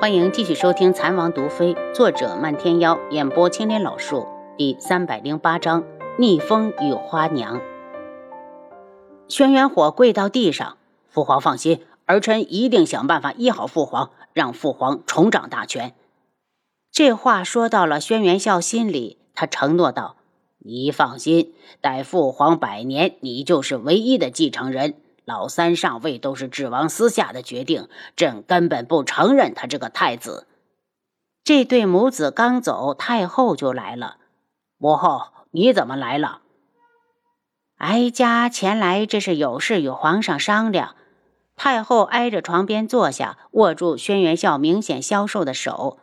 欢迎继续收听《残王毒妃》，作者漫天妖，演播青莲老树，第三百零八章：逆风与花娘。轩辕火跪到地上，父皇放心，儿臣一定想办法医好父皇，让父皇重掌大权。这话说到了轩辕笑心里，他承诺道：“你放心，待父皇百年，你就是唯一的继承人。”老三上位都是智王私下的决定，朕根本不承认他这个太子。这对母子刚走，太后就来了。母后，你怎么来了？哀家前来，这是有事与皇上商量。太后挨着床边坐下，握住轩辕笑明显消瘦的手。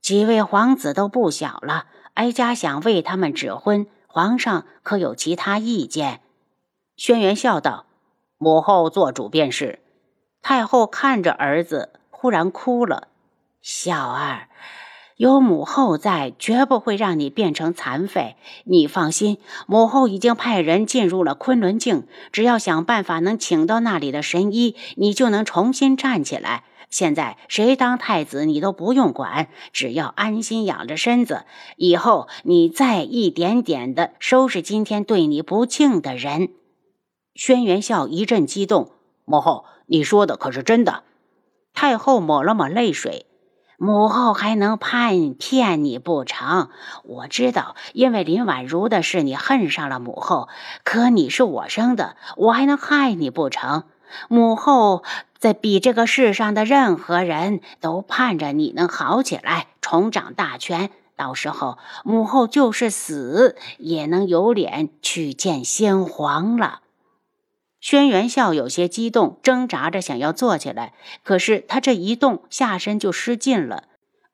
几位皇子都不小了，哀家想为他们指婚，皇上可有其他意见？轩辕笑道。母后做主便是。太后看着儿子，忽然哭了。小儿，有母后在，绝不会让你变成残废。你放心，母后已经派人进入了昆仑镜，只要想办法能请到那里的神医，你就能重新站起来。现在谁当太子，你都不用管，只要安心养着身子。以后你再一点点的收拾今天对你不敬的人。轩辕笑一阵激动：“母后，你说的可是真的？”太后抹了抹泪水：“母后还能叛骗你不成？我知道，因为林婉如的事，你恨上了母后。可你是我生的，我还能害你不成？母后在比这个世上的任何人都盼着你能好起来，重掌大权。到时候，母后就是死，也能有脸去见先皇了。”轩辕笑有些激动，挣扎着想要坐起来，可是他这一动，下身就失禁了。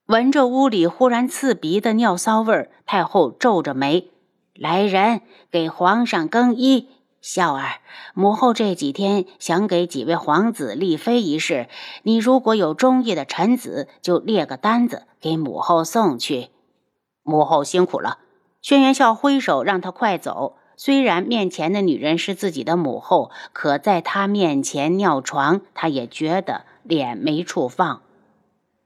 闻着屋里忽然刺鼻的尿骚味儿，太后皱着眉：“来人，给皇上更衣。”笑儿，母后这几天想给几位皇子立妃一事，你如果有中意的臣子，就列个单子给母后送去。母后辛苦了。轩辕笑挥手让他快走。虽然面前的女人是自己的母后，可在他面前尿床，他也觉得脸没处放。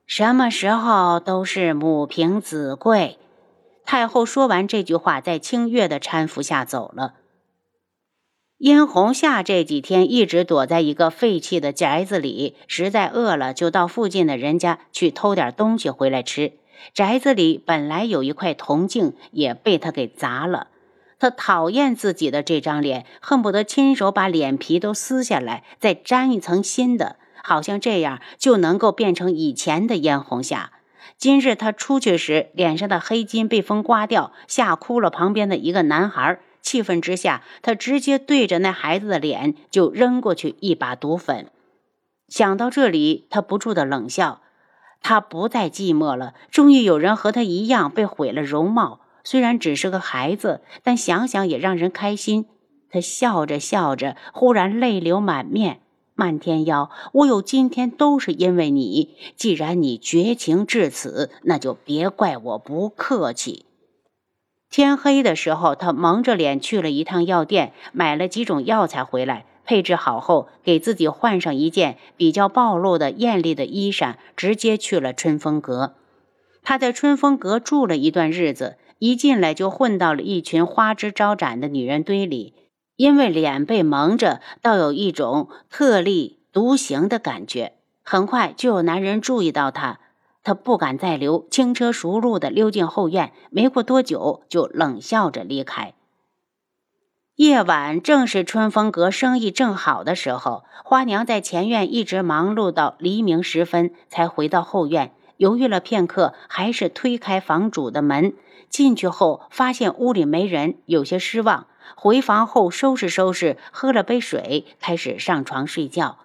什么时候都是母凭子贵。太后说完这句话，在清月的搀扶下走了。殷红夏这几天一直躲在一个废弃的宅子里，实在饿了，就到附近的人家去偷点东西回来吃。宅子里本来有一块铜镜，也被他给砸了。他讨厌自己的这张脸，恨不得亲手把脸皮都撕下来，再粘一层新的，好像这样就能够变成以前的嫣红霞。今日他出去时，脸上的黑筋被风刮掉，吓哭了旁边的一个男孩。气愤之下，他直接对着那孩子的脸就扔过去一把毒粉。想到这里，他不住的冷笑。他不再寂寞了，终于有人和他一样被毁了容貌。虽然只是个孩子，但想想也让人开心。他笑着笑着，忽然泪流满面。漫天妖，我有今天都是因为你。既然你绝情至此，那就别怪我不客气。天黑的时候，他蒙着脸去了一趟药店，买了几种药材回来，配置好后，给自己换上一件比较暴露的艳丽的衣衫，直接去了春风阁。他在春风阁住了一段日子。一进来就混到了一群花枝招展的女人堆里，因为脸被蒙着，倒有一种特立独行的感觉。很快就有男人注意到他，他不敢再留，轻车熟路地溜进后院。没过多久，就冷笑着离开。夜晚正是春风阁生意正好的时候，花娘在前院一直忙碌到黎明时分，才回到后院。犹豫了片刻，还是推开房主的门。进去后，发现屋里没人，有些失望。回房后收拾收拾，喝了杯水，开始上床睡觉。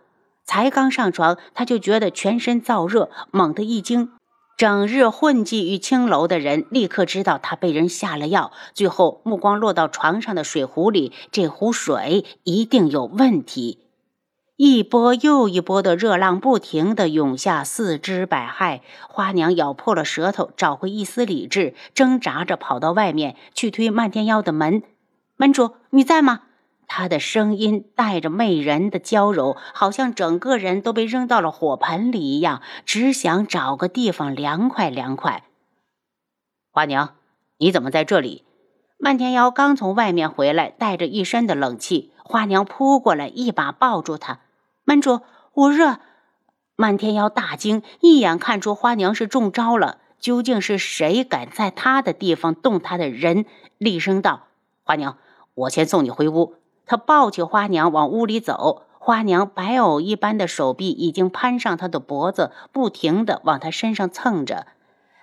才刚上床，他就觉得全身燥热，猛地一惊。整日混迹于青楼的人立刻知道他被人下了药。最后目光落到床上的水壶里，这壶水一定有问题。一波又一波的热浪不停地涌下，四肢百骸。花娘咬破了舌头，找回一丝理智，挣扎着跑到外面去推漫天妖的门。门主，你在吗？他的声音带着媚人的娇柔，好像整个人都被扔到了火盆里一样，只想找个地方凉快凉快。花娘，你怎么在这里？漫天妖刚从外面回来，带着一身的冷气。花娘扑过来，一把抱住他。门主，我热。漫天妖大惊，一眼看出花娘是中招了。究竟是谁敢在他的地方动他的人？厉声道：“花娘，我先送你回屋。”他抱起花娘往屋里走。花娘白藕一般的手臂已经攀上他的脖子，不停的往他身上蹭着。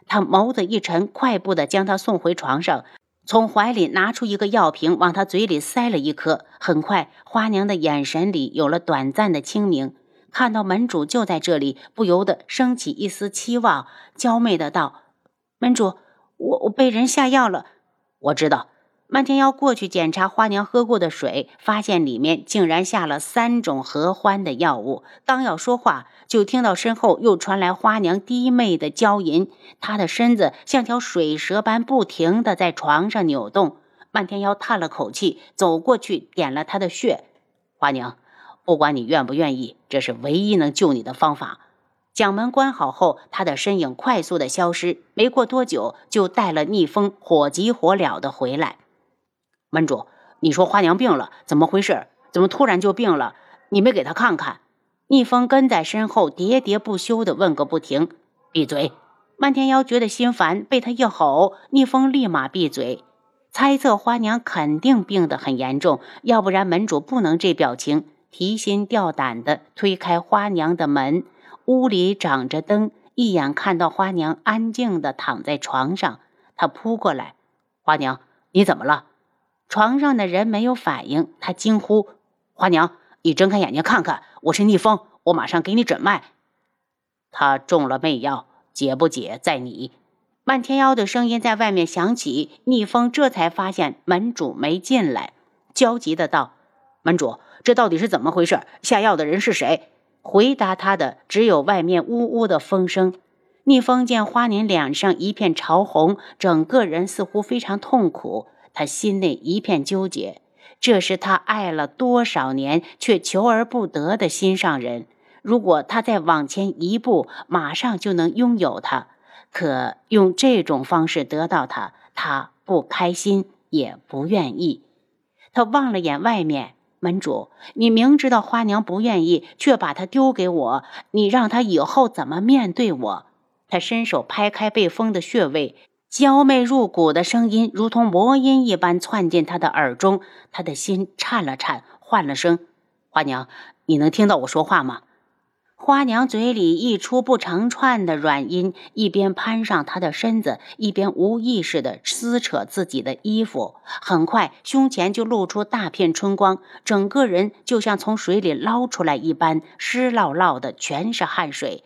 他眸子一沉，快步的将他送回床上。从怀里拿出一个药瓶，往他嘴里塞了一颗。很快，花娘的眼神里有了短暂的清明，看到门主就在这里，不由得升起一丝期望，娇媚的道：“门主，我我被人下药了。”我知道。漫天妖过去检查花娘喝过的水，发现里面竟然下了三种合欢的药物。刚要说话，就听到身后又传来花娘低媚的娇吟，她的身子像条水蛇般不停地在床上扭动。漫天妖叹了口气，走过去点了她的穴。花娘，不管你愿不愿意，这是唯一能救你的方法。将门关好后，他的身影快速的消失，没过多久就带了逆风，火急火燎的回来。门主，你说花娘病了，怎么回事？怎么突然就病了？你没给她看看？逆风跟在身后，喋喋不休地问个不停。闭嘴！漫天妖觉得心烦，被他一吼，逆风立马闭嘴。猜测花娘肯定病得很严重，要不然门主不能这表情。提心吊胆地推开花娘的门，屋里长着灯，一眼看到花娘安静地躺在床上，他扑过来：“花娘，你怎么了？”床上的人没有反应，他惊呼：“花娘，你睁开眼睛看看，我是逆风，我马上给你诊脉。”他中了媚药，解不解在你。漫天妖的声音在外面响起，逆风这才发现门主没进来，焦急的道：“门主，这到底是怎么回事？下药的人是谁？”回答他的只有外面呜呜的风声。逆风见花娘脸上一片潮红，整个人似乎非常痛苦。他心内一片纠结，这是他爱了多少年却求而不得的心上人。如果他再往前一步，马上就能拥有他。可用这种方式得到他，他不开心，也不愿意。他望了眼外面，门主，你明知道花娘不愿意，却把她丢给我，你让她以后怎么面对我？他伸手拍开被封的穴位。娇媚入骨的声音如同魔音一般窜进他的耳中，他的心颤了颤，唤了声：“花娘，你能听到我说话吗？”花娘嘴里一出不成串的软音，一边攀上他的身子，一边无意识地撕扯自己的衣服。很快，胸前就露出大片春光，整个人就像从水里捞出来一般，湿漉漉的，全是汗水。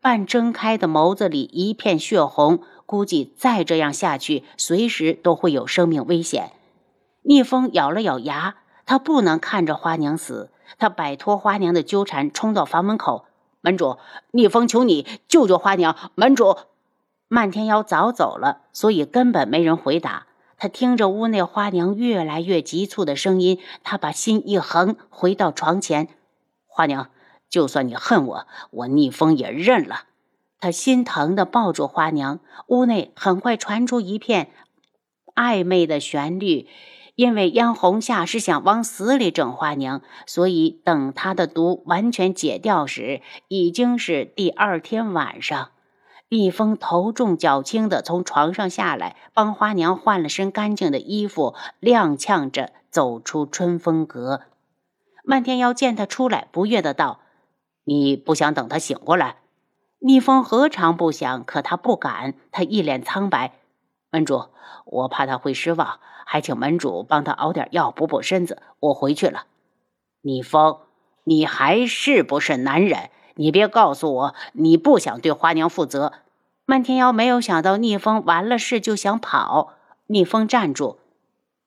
半睁开的眸子里一片血红。估计再这样下去，随时都会有生命危险。逆风咬了咬牙，他不能看着花娘死。他摆脱花娘的纠缠，冲到房门口。门主，逆风求你救救花娘。门主，漫天妖早走了，所以根本没人回答。他听着屋内花娘越来越急促的声音，他把心一横，回到床前。花娘，就算你恨我，我逆风也认了。他心疼地抱住花娘，屋内很快传出一片暧昧的旋律。因为燕红夏是想往死里整花娘，所以等他的毒完全解掉时，已经是第二天晚上。蜜蜂头重脚轻地从床上下来，帮花娘换了身干净的衣服，踉跄着走出春风阁。漫天妖见他出来，不悦的道：“你不想等他醒过来？”逆风何尝不想？可他不敢。他一脸苍白。门主，我怕他会失望，还请门主帮他熬点药补补身子。我回去了。逆风，你还是不是男人？你别告诉我你不想对花娘负责。漫天妖没有想到逆风完了事就想跑。逆风站住。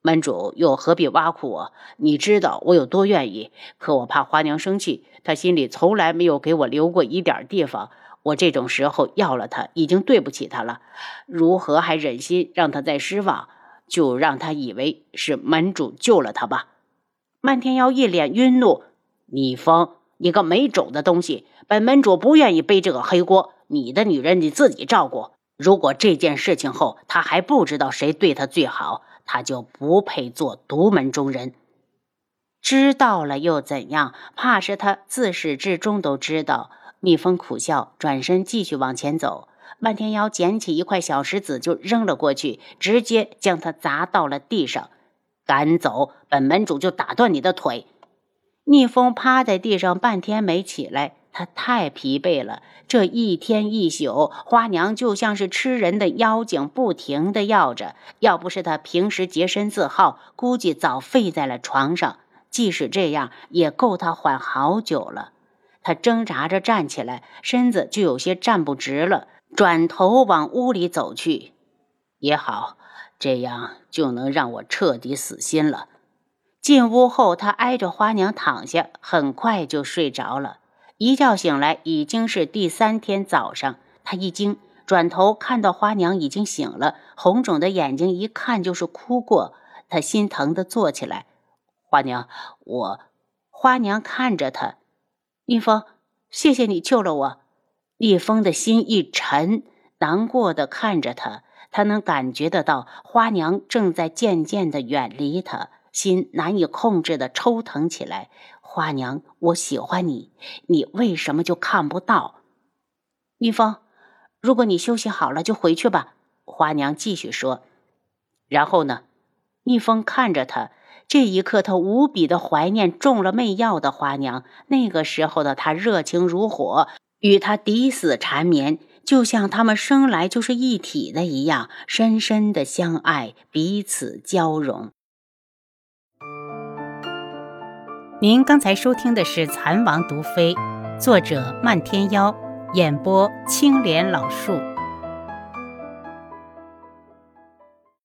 门主又何必挖苦我？你知道我有多愿意，可我怕花娘生气。她心里从来没有给我留过一点地方。我这种时候要了他，已经对不起他了，如何还忍心让他再失望？就让他以为是门主救了他吧。漫天妖一脸愠怒：“你疯，你个没种的东西！本门主不愿意背这个黑锅，你的女人你自己照顾。如果这件事情后他还不知道谁对他最好，他就不配做独门中人。知道了又怎样？怕是他自始至终都知道。”逆风苦笑，转身继续往前走。漫天妖捡起一块小石子就扔了过去，直接将他砸到了地上。赶走，本门主就打断你的腿。逆风趴在地上半天没起来，他太疲惫了。这一天一宿，花娘就像是吃人的妖精，不停的要着。要不是他平时洁身自好，估计早废在了床上。即使这样，也够他缓好久了。他挣扎着站起来，身子就有些站不直了，转头往屋里走去。也好，这样就能让我彻底死心了。进屋后，他挨着花娘躺下，很快就睡着了。一觉醒来，已经是第三天早上。他一惊，转头看到花娘已经醒了，红肿的眼睛一看就是哭过。他心疼的坐起来：“花娘，我……”花娘看着他。逆风，谢谢你救了我。逆风的心一沉，难过的看着他，他能感觉得到花娘正在渐渐的远离他，心难以控制的抽疼起来。花娘，我喜欢你，你为什么就看不到？逆风，如果你休息好了，就回去吧。花娘继续说。然后呢？逆风看着他。这一刻，他无比的怀念中了媚药的花娘。那个时候的他热情如火，与她抵死缠绵，就像他们生来就是一体的一样，深深的相爱，彼此交融。您刚才收听的是《蚕王毒妃》，作者漫天妖，演播青莲老树。